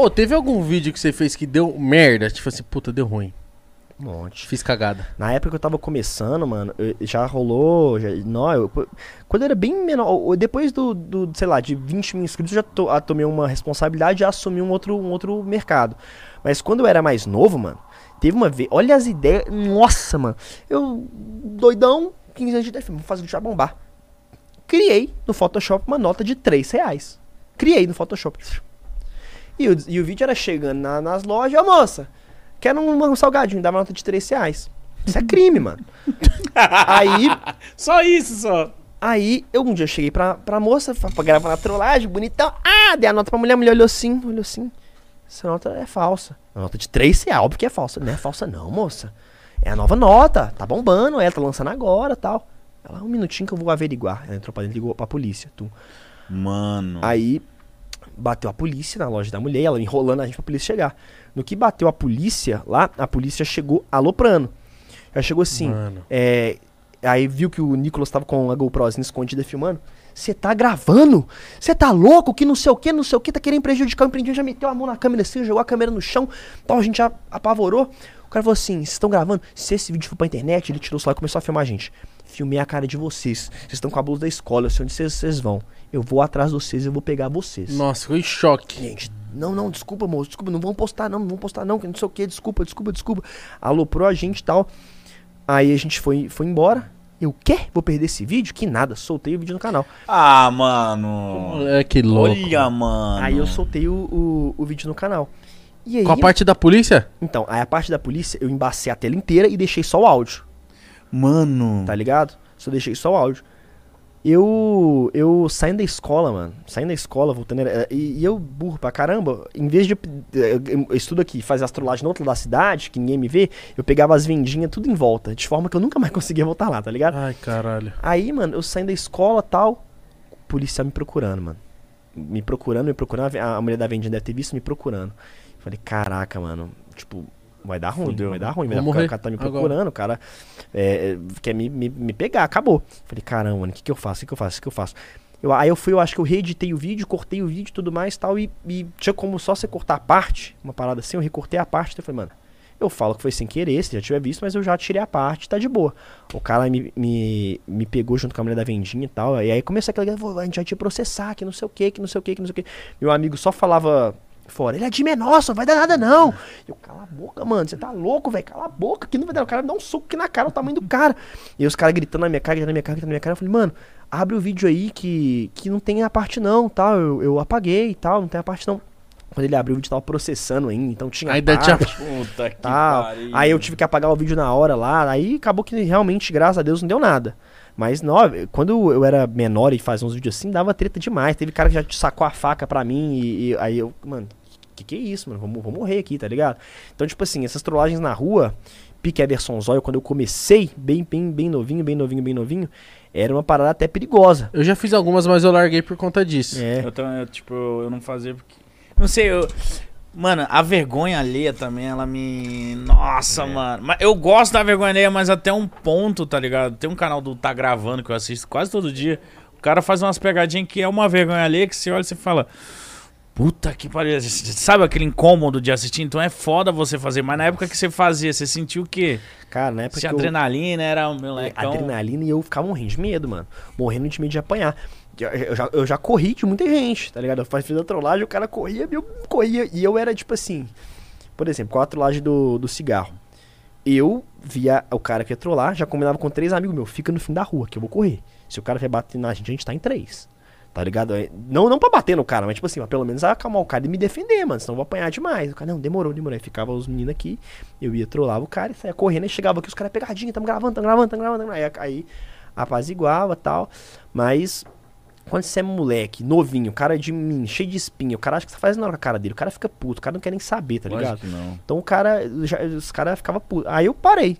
Ô, teve algum vídeo que você fez que deu merda? Tipo assim, puta, deu ruim. Um monte. Fiz cagada. Na época que eu tava começando, mano, eu- já rolou. Já, não, eu- quando eu era bem menor, depois do, do, sei lá, de 20 mil inscritos, eu já to- ah, tomei uma responsabilidade e assumi um outro, um outro mercado. Mas quando eu era mais novo, mano, teve uma vez. Olha as ideias. Nossa, mano. Eu, doidão, 15 anos de idade, vamos fazer o já bombar. Criei no Photoshop uma nota de 3 reais. Criei no Photoshop. E o, e o vídeo era chegando na- nas lojas, ô moça, quero um, um salgadinho, dava nota de 3 reais. Isso é crime, mano. Aí, Só isso, só. aí, eu um dia cheguei pra, pra moça, pra, pra gravar na trollagem, bonitão. Ah, dei a nota pra mulher, a mulher olhou assim, olhou assim. Essa nota é falsa. A nota de 3 reais, óbvio que é falsa. Não é falsa não, moça. É a nova nota, tá bombando, ela tá lançando agora tal. Ela, um minutinho que eu vou averiguar. Ela entrou pra dentro e ligou pra polícia. Tu. Mano. Aí bateu a polícia na loja da mulher, ela enrolando a gente pra polícia chegar. No que bateu a polícia lá, a polícia chegou aloprando. Ela chegou assim, é, aí viu que o Nicolas tava com a GoProzinha escondida filmando. Você tá gravando? Você tá louco? Que não sei o que, não sei o que, tá querendo prejudicar o empreendimento, já meteu a mão na câmera assim, jogou a câmera no chão, tal, a gente já apavorou. O cara falou assim: vocês estão gravando? Se esse vídeo for pra internet, ele tirou o celular e começou a filmar a gente. Filmei a cara de vocês. Vocês estão com a blusa da escola, eu sei onde vocês, vão. Eu vou atrás de vocês, eu vou pegar vocês. Nossa, em choque. Gente, não, não, desculpa, moço, desculpa, não vão postar, não, não vão postar, não, que não sei o que, desculpa, desculpa, desculpa. Aloprou a gente e tal. Aí a gente foi, foi embora. Eu, quê? Vou perder esse vídeo? Que nada, soltei o vídeo no canal. Ah, mano. Moleque louco. Olha, mano. Aí eu soltei o, o, o vídeo no canal. E aí, Com a parte da polícia? então, aí a parte da polícia, eu embacei a tela inteira e deixei só o áudio, Mano. tá ligado? Só deixei só o áudio. Eu, eu saindo da escola, mano, saindo da escola, voltando, e, e eu burro pra caramba, em vez de, eu, eu estudo aqui, fazer astrolagem no outro lado da cidade, que ninguém me vê, eu pegava as vendinhas tudo em volta, de forma que eu nunca mais conseguia voltar lá, tá ligado? Ai, caralho. Aí, mano, eu saindo da escola tal, policial me procurando, mano. Me procurando, me procurando. A a mulher da vendinha deve ter visto me procurando. Falei, caraca, mano. Tipo, vai dar ruim, Fudeu. vai dar ruim. Vai Vou dar, o cara tá me procurando, o cara é, é, quer me, me, me pegar, acabou. Falei, caramba, mano, o que, que eu faço? O que, que eu faço? O que, que eu faço? Eu, aí eu fui, eu acho que eu reeditei o vídeo, cortei o vídeo e tudo mais tal. E, e tinha como só você cortar a parte, uma parada assim, eu recortei a parte. Então eu falei, mano, eu falo que foi sem querer, se já tiver visto, mas eu já tirei a parte, tá de boa. O cara me, me, me pegou junto com a mulher da vendinha e tal. E aí começou aquela, "Vô, a gente vai te processar, que não sei o que, que não sei o que, que não sei o que. Meu amigo só falava fora, ele é de menor, só não vai dar nada não. Eu, cala a boca, mano, você tá louco, velho, cala a boca, que não vai dar. O cara dá um soco aqui na cara, o tamanho do cara. E os caras gritando na minha cara, gritando na minha cara, gritando na minha cara. Eu falei, mano, abre o vídeo aí que, que não tem a parte não, tal. Eu, eu apaguei e tal, não tem a parte não. Quando ele abriu, o vídeo tava processando ainda, então tinha Ainda parte, tinha- Puta que tal. pariu. Aí eu tive que apagar o vídeo na hora lá. Aí acabou que realmente, graças a Deus, não deu nada. Mas não, quando eu era menor e fazia uns vídeos assim, dava treta demais. Teve cara que já sacou a faca pra mim e, e aí eu, mano, que que é isso, mano? Vou, vou morrer aqui, tá ligado? Então, tipo assim, essas trollagens na rua, pique Everson Zóio, quando eu comecei, bem, bem, bem novinho, bem novinho, bem novinho, era uma parada até perigosa. Eu já fiz algumas, mas eu larguei por conta disso. É. Eu, tipo, eu não fazia porque. Não sei, eu. Mano, a vergonha alheia também, ela me. Nossa, mano. Mas eu gosto da vergonha alheia, mas até um ponto, tá ligado? Tem um canal do Tá Gravando que eu assisto quase todo dia. O cara faz umas pegadinhas que é uma vergonha alheia que você olha e você fala. Puta que pariu. Sabe aquele incômodo de assistir? Então é foda você fazer. Mas na época que você fazia, você sentiu o quê? Cara, na época Se que eu- adrenalina era o meu lecão. adrenalina e eu ficava morrendo de medo, mano. Morrendo de medo de apanhar. Eu, já, eu já corri de muita gente, tá ligado? Eu fiz a trollagem, o cara corria, eu corria. E eu era tipo assim. Por exemplo, com a trollagem do, do cigarro. Eu via o cara que ia trollar, já combinava com três amigos meus, fica no fim da rua, que eu vou correr. Se o cara vai bater na gente, a gente tá em três. Tá ligado? É, Não, não pra bater no cara, mas tipo assim, mas pelo menos acalmar o cara e me defender, mano. Senão eu vou apanhar demais. O cara, não, demorou, demorou. Aí ficava os meninos aqui, eu ia trollar o cara e saia correndo e chegava aqui, os caras pegadinho, tamo gravando, tamo gravando, tamo gravando. Aí, aí apaziguava e tal. Mas quando você é moleque, novinho, cara de mim, cheio de espinha, o cara acha que você faz nada com a cara dele, o cara fica puto, o cara não quer nem saber, tá ligado? Então o cara, já- os caras ficavam putos. Aí eu parei.